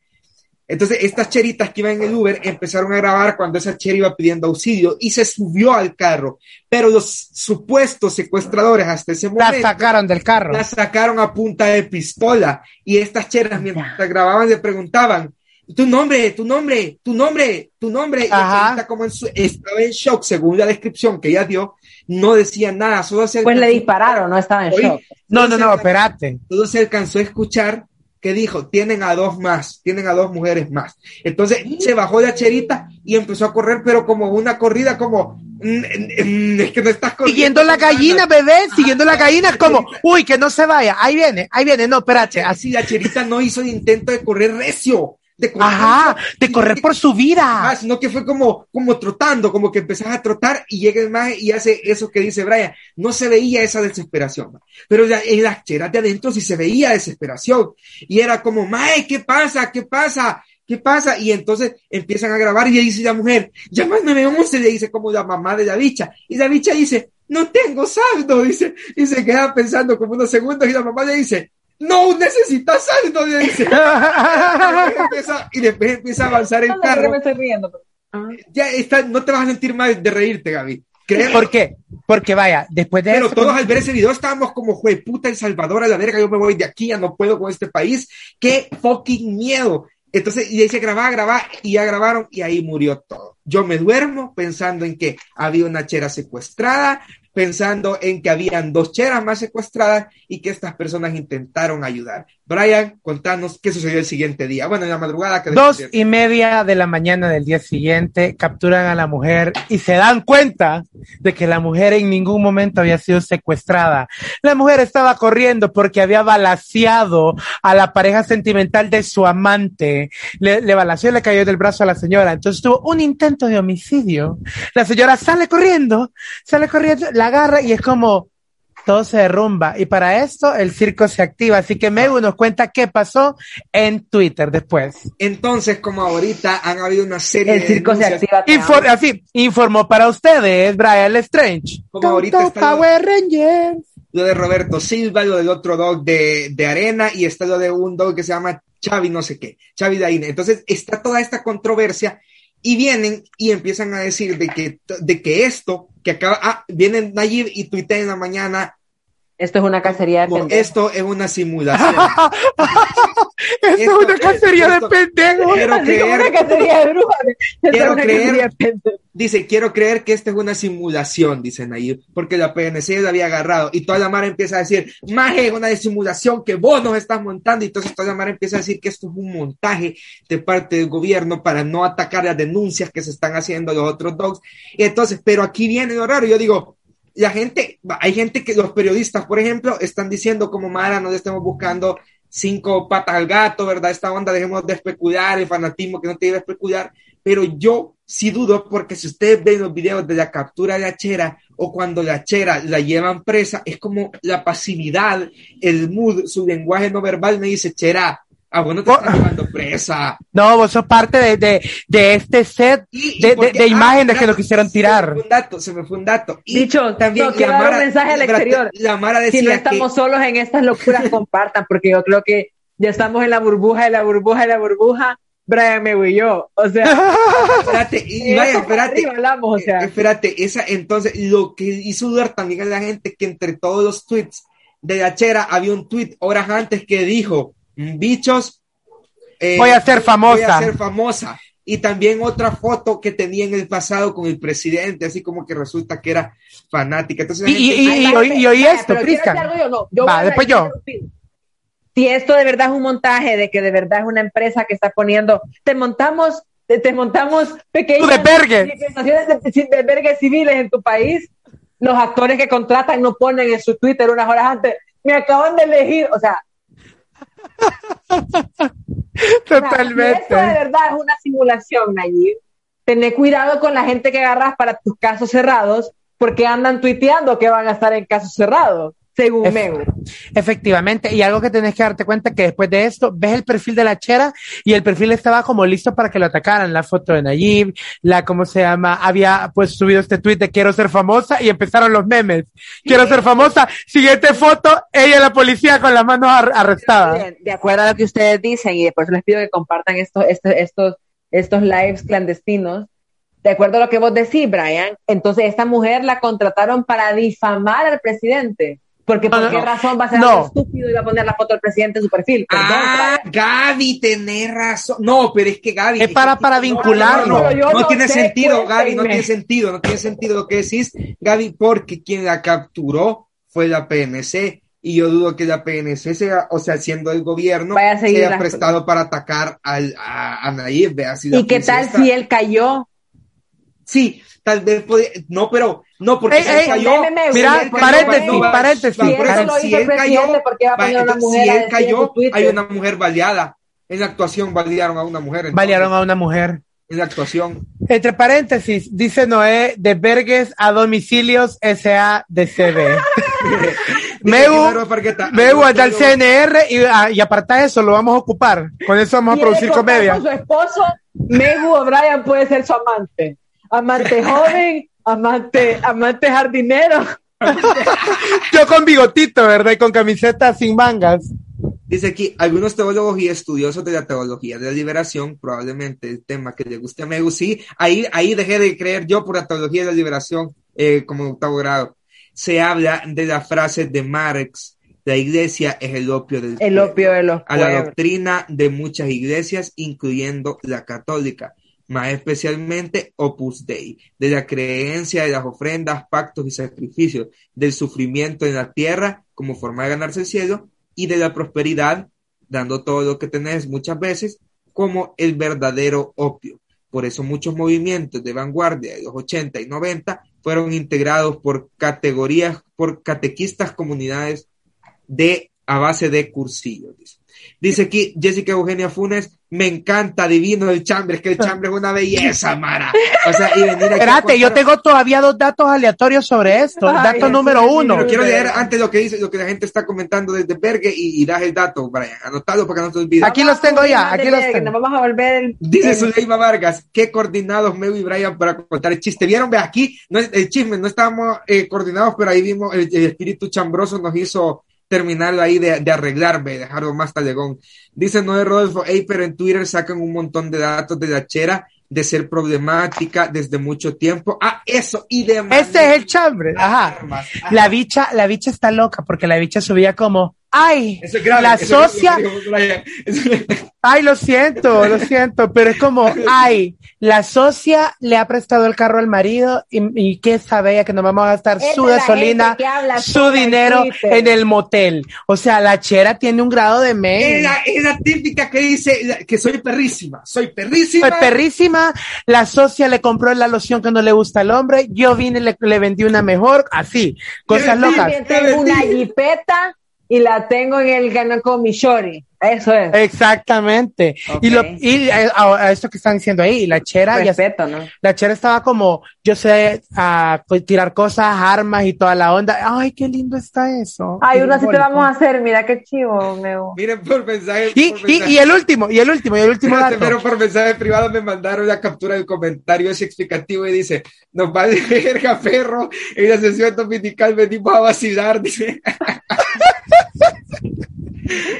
Entonces, estas cheritas que iban en el Uber empezaron a grabar cuando esa chera iba pidiendo auxilio y se subió al carro. Pero los supuestos secuestradores hasta ese La momento sacaron del carro. la sacaron a punta de pistola y estas cheras mientras grababan le preguntaban tu nombre, tu nombre, tu nombre, tu nombre. Y la Ajá. chelita como en su- estaba en shock según la descripción que ella dio, no decía nada, solo se Pues le dispararon, no estaba en Oí, shock. No, no, no, espérate. Solo se alcanzó a escuchar que dijo, tienen a dos más, tienen a dos mujeres más. Entonces se bajó la cherita y empezó a correr, pero como una corrida, como, mm, mm, es que no estás corriendo. Siguiendo la gallina, bebé, siguiendo la gallina, como, uy, que no se vaya, ahí viene, ahí viene, no, espérate, así, Así la cherita no hizo el intento de correr recio, de correr ajá, de correr por su Ah, vida. sino que fue como, como trotando, como que empezás a trotar y llega el maje y hace eso que dice Brian. No se veía esa desesperación, pero ya en las cheras de adentro sí se veía desesperación. Y era como, mae, ¿qué pasa? ¿Qué pasa? ¿Qué pasa? Y entonces empiezan a grabar y dice la mujer, llama al 911, le dice como la mamá de la bicha. Y la bicha dice, no tengo saldo, dice, y se queda pensando como unos segundos y la mamá le dice, no necesitas saldo, dice. Y después empieza- y después empieza a avanzar el carro me estoy riendo. pero- Ah. ya está, no te vas a sentir mal de reírte, Gaby. Créeme. ¿Por qué? Porque vaya, después de Pero eso, todos al ver ese video estábamos como, jue puta, El Salvador a la verga, yo me voy de aquí, ya no puedo con este país. ¡Qué fucking miedo! Entonces, y ahí se grababa, grababa, y ya grabaron, y ahí murió todo. Yo me duermo pensando en que había una chera secuestrada, pensando en que habían dos cheras más secuestradas y que estas personas intentaron ayudar. Brian, contanos qué sucedió el siguiente día. Bueno, en la madrugada que Dos y media de la mañana del día siguiente capturan a la mujer y se dan cuenta de que la mujer en ningún momento había sido secuestrada. La mujer estaba corriendo porque había balaseado a la pareja sentimental de su amante. Le, le balaseó y le cayó del brazo a la señora. Entonces tuvo un intento de homicidio. La señora sale corriendo, sale corriendo, la agarra y es como, todo se derrumba. Y para esto el circo se activa. Así que Megu nos cuenta qué pasó en Twitter después. Entonces, como ahorita han habido una serie El de circo se activa. Infor- así, informó para ustedes Brian Strange. Como ahorita está lo- Power Rangers. lo de Roberto Silva, lo del otro dog de, de Arena y está lo de un dog que se llama Xavi no sé qué, Xavi Daine. Entonces está toda esta controversia y vienen y empiezan a decir de que, de que esto que acaba, ah, vienen Nayib y tuitea en la mañana, Esto es una cacería de pendejos. esto es una simulación. Esto es Esto- una cacería esto- de pendejos. Quiero creer, una cacería de brujas. Es Quiero una creer- cacería de pendejos. dice, quiero creer que esta es una simulación, dice Nayib, porque la PNC lo había agarrado y toda la mara empieza a decir, maje, es una simulación que vos nos estás montando y entonces toda la mara empieza a decir que esto es un montaje de parte del gobierno para no atacar las denuncias que se están haciendo los otros dogs. Y entonces, pero aquí viene lo raro, yo digo, la gente, hay gente que los periodistas, por ejemplo, están diciendo como Mara, no estemos buscando cinco patas al gato, ¿verdad? Esta onda, dejemos de especular, el fanatismo que no te debe especular, pero yo sí dudo porque si ustedes ven los videos de la captura de la chera o cuando la chera la llevan presa, es como la pasividad, el mood, su lenguaje no verbal me dice, chera, a vos no te Oh. están llevando presa. No, vos sos parte de, de, de este set Y- de, de, porque- de ah, imágenes que lo quisieron Se tirar. me fue un dato, se me fue un dato. Y Dicho, también no, quiero dar un mensaje al exterior. La Mara decía Si no que- estamos solos en estas locuras, compartan, porque yo creo que ya estamos en la burbuja, de la burbuja, de la burbuja. Brian me y yo. O sea, espérate, y vaya, espérate. hablamos, o sea. Eh, espérate, esa, entonces, lo que hizo dudar también a la gente que entre todos los tweets de la chera había un tweet horas antes que dijo, bichos, eh, Voy a ser Voy famosa. a ser famosa. Y también otra foto que tenía en el pasado con el presidente, así como que resulta que era fanática. Entonces, Y- y- gente- y- y vaya, oí- y oí vaya, esto, pero ¿quiero Prisca. yo? No, yo Va, voy a- después yo. Si esto de verdad es un montaje, de que de verdad es una empresa que está poniendo, te montamos, te, te montamos pequeñas manifestaciones de, de civiles en tu país, los actores que contratan no ponen en su Twitter unas horas antes, me acaban de elegir, o sea, Totalmente. esto de verdad es una simulación, Nayib, tené cuidado con la gente que agarras para tus casos cerrados, porque andan tuiteando que van a estar en casos cerrados, según Ef- Mego. Efectivamente, y algo que tenés que darte cuenta que después de esto ves el perfil de la chera y el perfil estaba como listo para que lo atacaran, la foto de Nayib, la cómo se llama, había pues subido este tweet de quiero ser famosa y empezaron los memes. Quiero ser famosa, siguiente foto, ella la policía con las manos ar- arrestadas. Bien, de acuerdo a lo que ustedes dicen, y eso les pido que compartan estos, estos, estos, estos lives clandestinos, de acuerdo a lo que vos decís, Brian, entonces esta mujer la contrataron para difamar al presidente. Porque ¿por No, no, qué no. razón va a ser No. algo estúpido y va a poner la foto del presidente en su perfil? Perdón, Ah. Gaby, tenés razón. No, pero es que Gaby. Es para- para vincularlo. No, no, Pero yo no no tiene sé, sentido, Gaby, no tiene sentido, no tiene sentido lo que decís, Gaby, porque quien la capturó fue la PNC. Y yo dudo que la PNC sea, o sea, siendo el gobierno, Vaya a sea las- prestado para atacar al, a, a Nayib. ¿Y qué tal está- si él cayó? Sí, tal vez podía, no, pero, no, porque Ey, si él ey, cayó, mira, si él cayó, paréntesis, no, va- paréntesis, va, Si por eso el él cayó, presidente, ¿por qué va a a entonces, si a él hay una mujer baleada. En la actuación balearon a una mujer. entonces, Balearon a una mujer. En la actuación. Entre paréntesis, dice Noé, de Vergues a domicilios SADCB. Megu, Megu anda al CNR y, ah, y aparta eso, lo vamos a ocupar. Con eso vamos a producir comedia. Con su esposo, Megu O'Brien puede ser su amante. Amante joven, amante, amante jardinero. Yo con bigotito, ¿verdad? Y con camiseta sin mangas. Dice aquí, algunos teólogos y estudiosos de la teología de la liberación, probablemente el tema que le guste a Megu, sí, ahí, ahí dejé de creer yo por la teología de la liberación eh, como octavo grado. Se habla de la frase de Marx, la iglesia es el opio del El pueblo", opio de los a la doctrina de muchas iglesias, incluyendo la católica, más especialmente Opus Dei, de la creencia de las ofrendas, pactos y sacrificios, del sufrimiento en la tierra como forma de ganarse el cielo y de la prosperidad dando todo lo que tenés muchas veces como el verdadero opio. Por eso muchos movimientos de vanguardia de los 80 y 90 fueron integrados por categorías, por catequistas comunidades de a base de cursillos. Dice. Aquí Jessica Eugenia Funes, me encanta, divino el chambre, es que el chambre es una belleza, Mara. O sea, y venir aquí Espérate, yo tengo todavía dos datos aleatorios sobre esto. Ay, Dato sí, número uno. Pero quiero leer antes lo que dice, lo que la gente está comentando desde Berge y, y das el dato, Brian. Anotalo para que no te olvides. Aquí los tengo ya, aquí los Nos tengo. vamos a volver el, Dice Zuleima Vargas, qué coordinados Meu y Brian para contar el chiste. ¿Vieron? Ve aquí, no, es- el chisme, no estábamos eh, coordinados, pero ahí vimos el, el espíritu chambroso nos hizo terminar ahí de, de arreglar, ve, dejarlo más talegón. Dice Noé Rodolfo, hey, pero en Twitter sacan un montón de datos de la chera de ser problemática desde mucho tiempo. Ah, eso, y de Este es el chambre. Ajá. armas. La bicha, la bicha está loca porque la bicha subía como, ay, Eso es grave, la es socia, ay, lo siento, lo siento, pero es como, ay, la socia le ha prestado el carro al marido y, y qué sabe ella que nos vamos a gastar su gasolina, su en dinero Twitter. en el motel. O sea, la chera tiene un grado de Es men. la, es la típica que dice que soy perrísima, soy perrísima. Fue perrísima, la socia le compró la loción que no le gusta al hombre, yo vine y le, le vendí una mejor, así, cosas locas. Una jipeta y la tengo en el canal con mi shorty. Eso es. Exactamente. Y, lo, y eh, a, a esto que están diciendo ahí, la chera ya Respeto, ¿no? La chera estaba como, yo sé ah, pues, tirar cosas, armas y toda la onda. Ay, qué lindo está eso. Ay, una sí te vamos a hacer. Mira qué chivo, Meo. Miren por mensaje. Y, por y, mensaje. y el último, y el último, y el último dato. pero por mensaje privado me mandaron la captura del comentario ese explicativo y dice, nos va de verga, perro, en la sesión dominical venimos a vacilar, dice.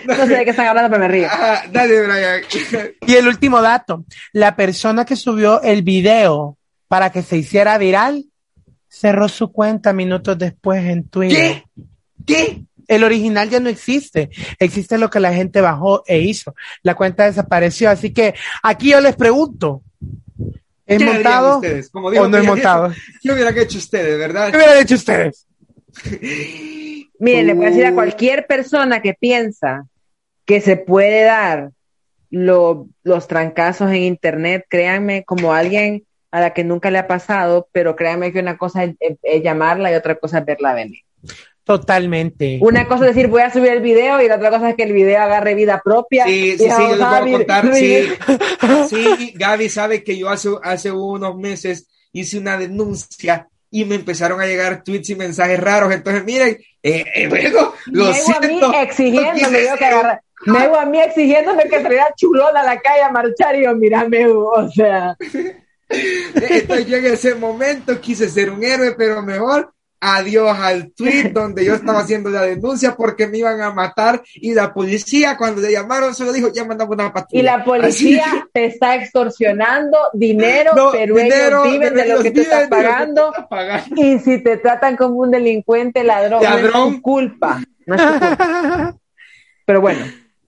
No sé de qué están hablando, pero me río. Ajá, dale, Brian. Y el último dato. La persona que subió el video para que se hiciera viral cerró su cuenta minutos después en Twitter. ¿Qué? ¿Qué? El original ya no existe. Existe lo que la gente bajó e hizo. La cuenta desapareció. Así que aquí yo les pregunto. ¿Es ¿Qué harían montado ustedes? Como dijo o no es montado? ¿Qué hubieran hecho ustedes, verdad? ¿Qué hubieran hecho ustedes? Miren, le voy a decir a cualquier persona que piensa que se puede dar lo- los trancazos en internet, créanme, como alguien a la que nunca le ha pasado, pero créanme que una cosa es, es- es llamarla y otra cosa es verla venir. Totalmente. Una cosa es decir, voy a subir el video y la otra cosa es que el video agarre vida propia. Sí, sí, sí, yo les voy a contar. Sí, sí, Gaby sabe que yo hace, hace unos meses hice una denuncia y me empezaron a llegar tweets y mensajes raros. Entonces, miren, eh, eh, bueno, lo Mego a mí siento. exigiéndome, yo que agarra- Mego a mí exigiéndome que traiga chulona a la calle a marchar y yo, mira, Mego, o sea, Entonces yo en ese momento quise ser un héroe, pero mejor adiós al tweet donde yo estaba haciendo la denuncia porque me iban a matar y la policía cuando le llamaron solo dijo ya mandamos una patrulla. y la policía Así- te está extorsionando dinero, No, pero dinero, ellos viven de lo que viven estás de lo que tú pagando estás pagando. y si te tratan como un delincuente ladrón, no es Ladrón. tu culpa, no es tu culpa. Pero bueno,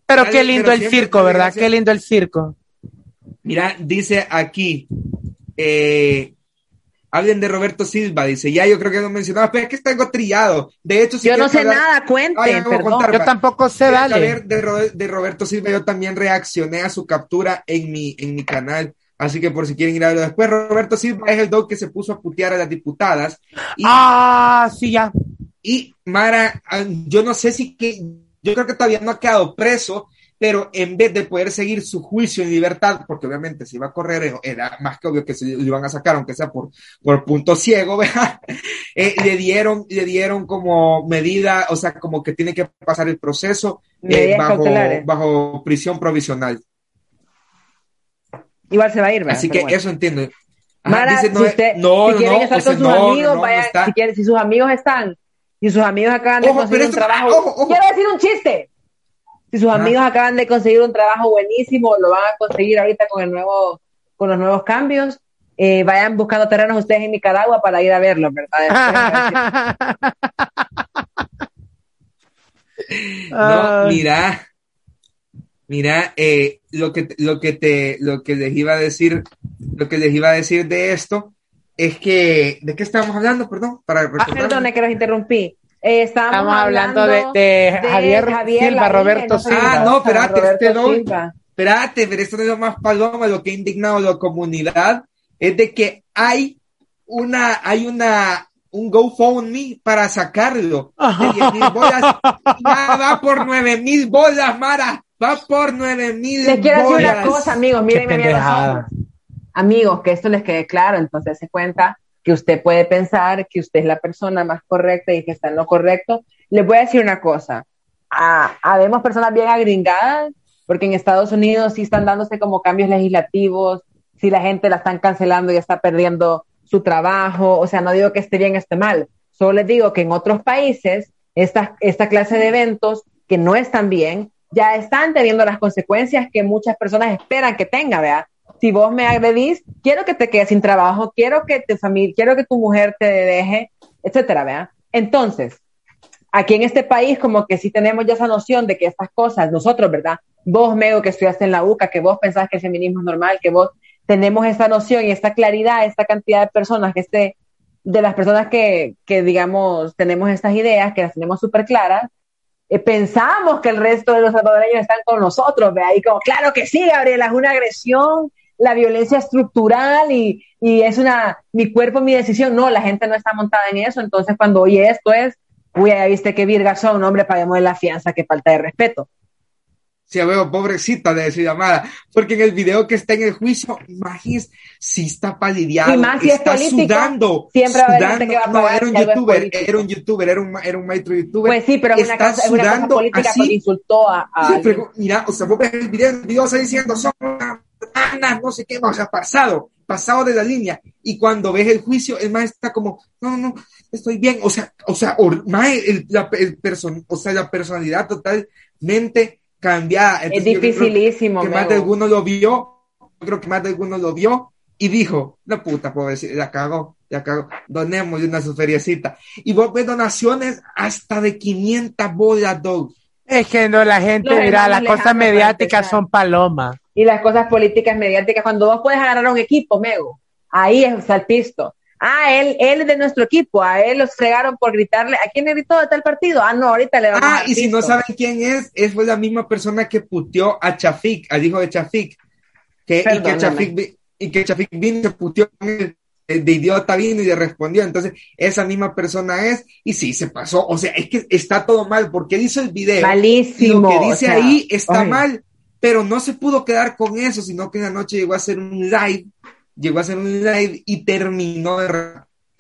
Pero qué lindo pero el circo, te ¿verdad? Qué lindo el circo. Mira, dice aquí, eh, hablen de Roberto Silva, dice, ya yo creo que lo mencionaba, pero es que está algo trillado. De hecho, si yo no quieres sé hablar- nada, Ay, cuenten, ya me voy a perdón. contar. Yo tampoco sé, ¿Quieres dale. saber de, Ro- de Roberto Silva, yo también reaccioné a su captura en mi, en mi canal. Así que por si quieren ir a verlo después, Roberto Silva es el dog que se puso a putear a las diputadas. Y, Ah, sí, ya. y Mara, ah, yo no sé si que, yo creo que todavía no ha quedado preso, pero en vez de poder seguir su juicio en libertad, porque obviamente si iba a correr, eh, era más que obvio que se lo iban a sacar, aunque sea por, por punto ciego, ¿verdad? Eh, le dieron, le dieron como medida, o sea, como que tiene que pasar el proceso eh, bajo, bajo prisión provisional. Igual se va a ir, ¿verdad? Así Pero que bueno. eso entiendo. Ajá, Mara, dice, si, usted, no, si quieren no, estar con sus no, amigos, está. si, quieren, si sus amigos están, si sus amigos acaban de Ojo, conseguir un esto- trabajo, ojo, ojo. quiero decir un chiste. Si sus amigos acaban de conseguir un trabajo buenísimo, lo van a conseguir ahorita con el nuevo, con los nuevos cambios, eh, vayan buscando terrenos ustedes en Nicaragua para ir a verlo, ¿verdad? No, mira, mira, eh, lo que lo que te lo que les iba a decir, lo que les iba a decir de esto es que ¿de qué estábamos hablando? Perdón, para Ah, perdone que los interrumpí. Eh, estábamos Estamos hablando hablando de, de Javier, Silva, Lavín, Roberto no Silva. Ah, no, espérate, este no-. Espérate, pero esto no es lo más paloma, lo que ha indignado a la comunidad es de que hay una, hay una, un GoFundMe para sacarlo de 10 mil bolas. Va por 9 mil bolas, Mara. Va por 9 mil Les quiero decir una bolas. cosa, amigos, pendejada. ojos. Amigos, que esto les quede claro, entonces se cuenta que usted puede pensar que usted es la persona más correcta y que está en lo correcto. Les voy a decir una cosa. Ah, habemos personas bien agringadas, porque en Estados Unidos sí están dándose como cambios legislativos, si la gente la están cancelando y está perdiendo su trabajo, o sea, no digo que esté bien esté mal, solo les digo que en otros países esta, esta clase de eventos que no están bien, ya están teniendo las consecuencias que muchas personas esperan que tenga, ¿vea? Si vos me agredís, quiero que te quedes sin trabajo, quiero que tu familia, quiero que tu mujer te deje, etcétera, ¿vea? Entonces, aquí en este país como que sí tenemos ya esa noción de que estas cosas, nosotros, ¿verdad? Vos, Mego, que estudiaste en la UCA, que vos pensás que el feminismo es normal, que vos tenemos esta noción y esta claridad, esta cantidad de personas, que este, de las personas que, que digamos, tenemos estas ideas, que las tenemos súper claras, eh, pensamos que el resto de los salvadoreños están con nosotros, ¿vea? Y como, claro que sí, Gabriela, es una agresión, la violencia estructural y, y es una, mi cuerpo, mi decisión. No, la gente no está montada en eso. Entonces, cuando oye esto es, uy, ya viste qué virgas son, hombre, paguemos la fianza, qué falta de respeto. Sí, veo, pobrecita de su llamada, porque en el video que está en el juicio, imagínese, si está palideado, Y más si es está político, sudando, siempre va a haber gente sudando. que va a no, pagar era un youtuber, era un youtuber, era un, era un maestro youtuber. Pues sí, pero es una, está cosa, es una cosa sudando política así. insultó a, a Sí, pero mira, o sea, vos ves el video, el video está diciendo, son no sé qué, o sea, pasado, pasado de la línea. Y cuando ves el juicio, el maestro está como, no, no, estoy bien. O sea, o sea, or- mae, el, la, el person, o sea, la personalidad totalmente cambiada. Es Entonces, dificilísimo, que más de alguno lo vio, yo creo que más de alguno lo vio y dijo, la puta, puedo decir, la cagó, la cagó, donémosle una su feriecita. Y vos ves donaciones hasta de 500 bolas, dog. Es que no, la gente Los hermanos las cosas mediáticas son palomas. Y las cosas políticas mediáticas, cuando vos puedes agarrar a un equipo, Mego, ahí es el pisto. Ah, él, él es de nuestro equipo, a él los fregaron por gritarle, ¿a quién le gritó de tal partido? Ah, no, ahorita le vamos a Ah, y si no saben quién es, es fue la misma persona que puteó a Chafik, al hijo de Chafik, que, y que. Chafik, y que Chafik vino y se puteó con él, eh, de idiota vino y le respondió. Entonces, esa misma persona es, y sí, se pasó. O sea, es que está todo mal, porque él hizo el video. Malísimo. lo que dice o sea, ahí está mal, pero no se pudo quedar con eso, sino que en la noche llegó a hacer un live, llegó a hacer un live y terminó de...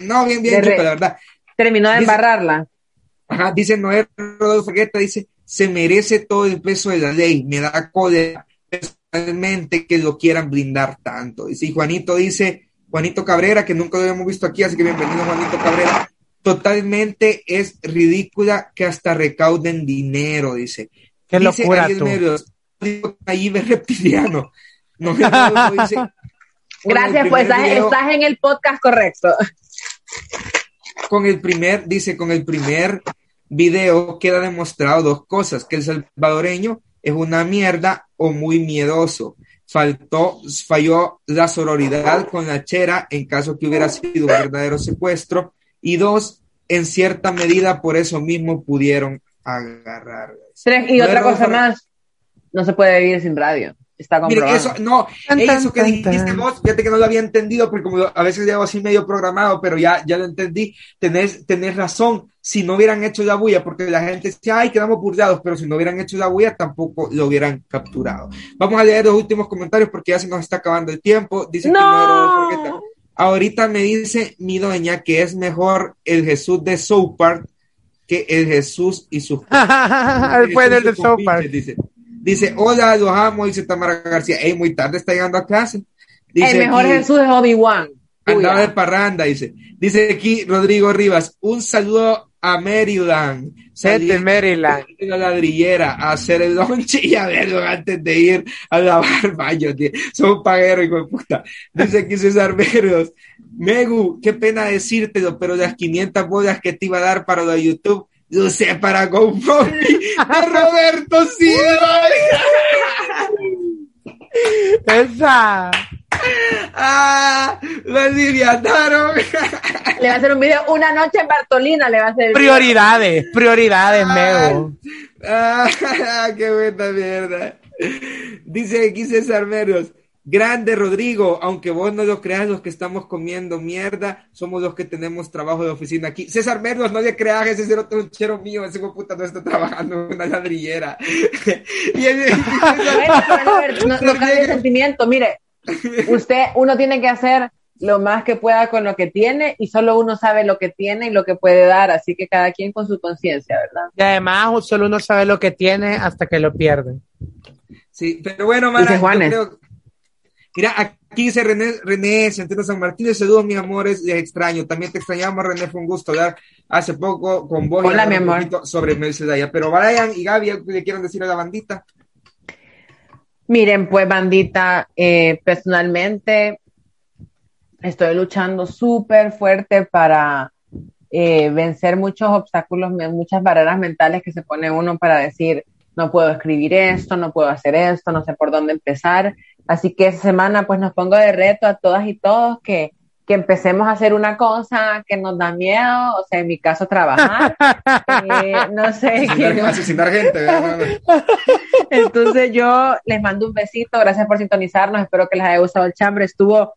No, bien, bien, De re- chupa, la verdad. Terminó de Dice- embarrarla. Ajá, dice Noé Rodolfo Guetta, dice, se merece todo el peso de la ley, me da cólera personalmente que lo quieran blindar tanto. Dice, y Juanito dice, Juanito Cabrera, que nunca lo habíamos visto aquí, así que bienvenido Juanito Cabrera, totalmente es ridícula que hasta recauden dinero, dice. Qué Dice locura Ariel tú. Medios, digo, ahí ve reptiliano. Dice, Gracias, pues estás, video- estás en el podcast correcto. con el primer, dice, con el primer video queda demostrado dos cosas, que el salvadoreño es una mierda o muy miedoso. Faltó, falló la sororidad con la chera en caso que hubiera sido un verdadero secuestro. Y dos, en cierta medida por eso mismo pudieron agarrar. Tres- y No otra cosa más, no se puede vivir sin radio. Está comprobado. eso, no, Tan, ey, tan, eso que dijiste vos, fíjate que no lo había entendido, porque como a veces llevo así medio programado, pero ya, ya lo entendí, tenés, tenés razón, si no hubieran hecho la bulla, porque la gente decía, ay, quedamos burlados, pero si no hubieran hecho la bulla, tampoco lo hubieran capturado. Vamos a leer los últimos comentarios porque ya se nos está acabando el tiempo. Dice que No. era Ahorita me dice mi doña que es mejor el Jesús de South Park que el Jesús y sus Después del de South Park. Dice, dice, hola, los amo, dice Tamara García. Ey, muy tarde está llegando a clase. Dice el mejor aquí, Jesús es Obi-Wan. Andaba de parranda, dice. Dice aquí Rodrigo Rivas, un saludo a Maryland. Salí Maryland. de la ladrillera a hacer el lunch y a verlo antes de ir a lavar baños. tío. Son pagueros, hijo de puta. Dice aquí César Veros. Megu, qué pena decírtelo, pero las 500 bolas que te iba a dar para lo de YouTube, lo sé para GoFundMe de Roberto Silva. Esa. ¡Ah! ¡Lo alivianaron! le va a hacer un video una noche en Bartolina, le va a hacer. Prioridades, prioridades, Mego. Ah, qué buena mierda. Dice aquí César Meros. Grande Rodrigo, aunque vos no lo creas, los que estamos comiendo mierda somos los que tenemos trabajo de oficina aquí. César Merlos, no le creas, ese es otro chero mío, ese hijo puta no está trabajando en una ladrillera. y no, no cabe el sentimiento. Mire, usted, uno tiene que hacer lo más que pueda con lo que tiene y solo uno sabe lo que tiene y lo que puede dar, así que cada quien con su conciencia, ¿verdad? Y además, solo uno sabe lo que tiene hasta que lo pierde. Sí, pero bueno, Mara, Dice yo Juanes. creo- Mira, aquí dice René, René Centeno San Martín, saludos mis amores, les extraño, también te extrañamos René, fue un gusto hablar hace poco con vos Hola, mi un amor. poquito sobre Mercedes pero Brian y Gaby, ¿algo que le quieren decir a la bandita? Miren, pues, bandita, eh, personalmente estoy luchando súper fuerte para eh, vencer muchos obstáculos, muchas barreras mentales que se pone uno para decir, no puedo escribir esto, no puedo hacer esto, no sé por dónde empezar. Así que esta semana, pues, nos pongo de reto a todas y todos que, que empecemos a hacer una cosa que nos da miedo, o sea, en mi caso, trabajar. Eh, no sé, Asesinar, entonces yo les mando un besito, gracias por sintonizarnos, espero que les haya gustado el chambre, estuvo,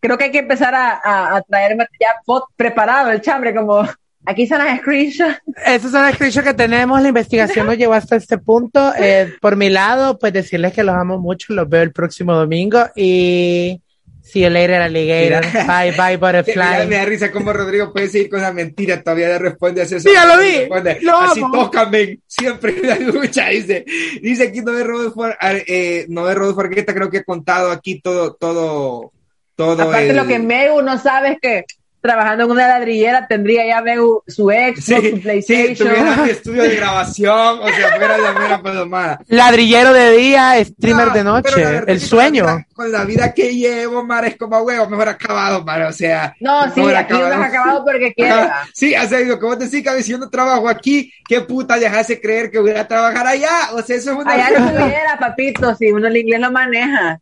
creo que hay que empezar a, a, a traerme ya preparado el chambre, como aquí están las screenshots. Esos son los screenshots que tenemos. La investigación nos llevó hasta este punto. Eh, por mi lado, pues decirles que los amo mucho. Los veo el próximo domingo. Y see you later, alligator. Mira. Bye, bye, butterfly. me da risa cómo Rodrigo puede seguir con la mentira, todavía le responde así. Sí, ya lo vi. Responde, Lo así amo. tócame, siempre la lucha, dice. Dice aquí Noé Rodolfo, eh, Noé Rodolfo Argueta, creo que he contado aquí todo, todo, todo. Aparte el- lo que Megu no sabe es que trabajando en una ladrillera tendría ya su Xbox, Sí, su sí, PlayStation. tuviera mi estudio de grabación, o sea, fuera la mera palomada. Ladrillero de día, streamer No, de noche. El sueño. Con la vida que llevo, Mara, es como huevo, mejor acabado, Mara, o sea. no, sí, mejor aquí no has acabado porque quiera. Ajá. Sí, o sea, lo que vos decís, que si yo no trabajo aquí, ¿qué puta dejase creer que voy a trabajar allá? O sea, eso es una... Allá no estuviera, papito, si uno el inglés lo maneja.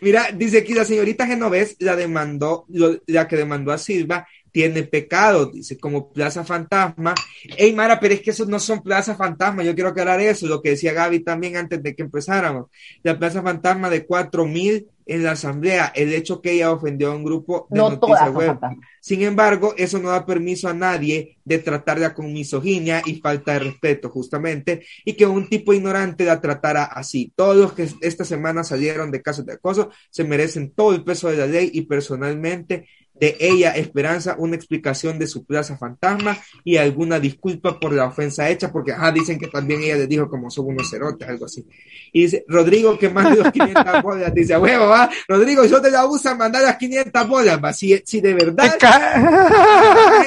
Mira, dice aquí la señorita Genovés, la demandó, lo- la que demandó a Silva, tiene pecado, dice, como Plaza Fantasma. Ey, Mara, pero es que esos no son Plaza Fantasma, yo quiero aclarar eso, lo que decía Gaby también antes de que empezáramos. La Plaza Fantasma de cuatro mil en la asamblea, el hecho que ella ofendió a un grupo de No noticias web. Sin embargo, eso no da permiso a nadie de tratarla con misoginia y falta de respeto, justamente, y que un tipo ignorante la tratara así. Todos los que esta semana salieron de casos de acoso se merecen todo el peso de la ley y personalmente de ella Esperanza una explicación de su plaza fantasma y alguna disculpa por la ofensa hecha, porque ajá, dicen que también ella les dijo como son unos cerotes, algo así. Y dice, Rodrigo, que mande los 500 bolas, dice, huevo, va, Rodrigo, yo te la usa, mandar las 500 bolas, va, si, si de verdad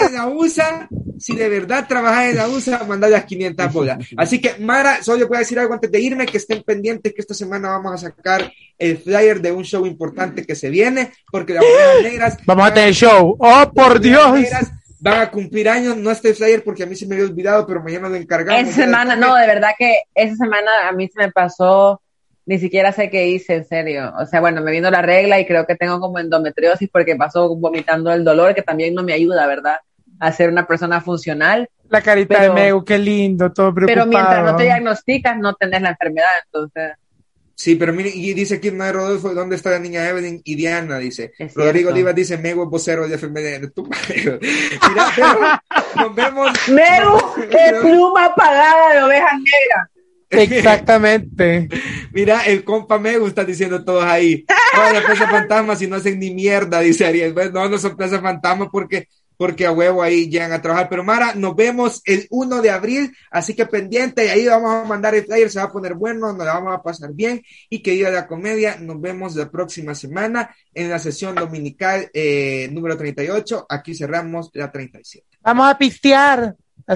en la USA, si de verdad trabajas en la USA, mandar las 500 bolas. Así que, Mara, solo voy a decir algo antes de irme, que estén pendientes que esta semana vamos a sacar el flyer de un show importante que se viene, porque las Ovejas negras Vamos a tener show. ¡Oh, por Dios! Van a cumplir años, no este flyer porque a mí se me había olvidado, pero mañana lo encargamos. Esa semana, no, de verdad que esa semana a mí se me pasó, ni siquiera sé qué hice, en serio. O sea, bueno, me vino la regla y creo que tengo como endometriosis porque pasó vomitando el dolor, que también no me ayuda, ¿verdad? A ser una persona funcional. La carita Pero- de Meu, qué lindo, todo preocupado. Pero mientras no te diagnosticas, no tenés la enfermedad, entonces. Sí, pero mire, y dice aquí Mae Rodolfo, ¿dónde está la niña Evelyn? Y Diana dice, Es Rodrigo. Olivas dice, Mego es vocero de FMD. Tu madre. Mira, pero nos vemos. Meru, es pluma apagada de ovejas negras. Exactamente. Mira, el compa Mego está diciendo todos ahí. Todas las Plaza Fantasma si no hacen ni mierda, dice Ariel. Bueno, no, no son Plaza Fantasma porque, porque a huevo ahí llegan a trabajar. Pero Mara, nos vemos el 1 de abril, así que pendiente, y ahí vamos a mandar el flyer, se va a poner bueno, nos la vamos a pasar bien. Y que diga la comedia, nos vemos la próxima semana en la sesión dominical eh, número 38. Aquí cerramos la 37. Vamos a pistear.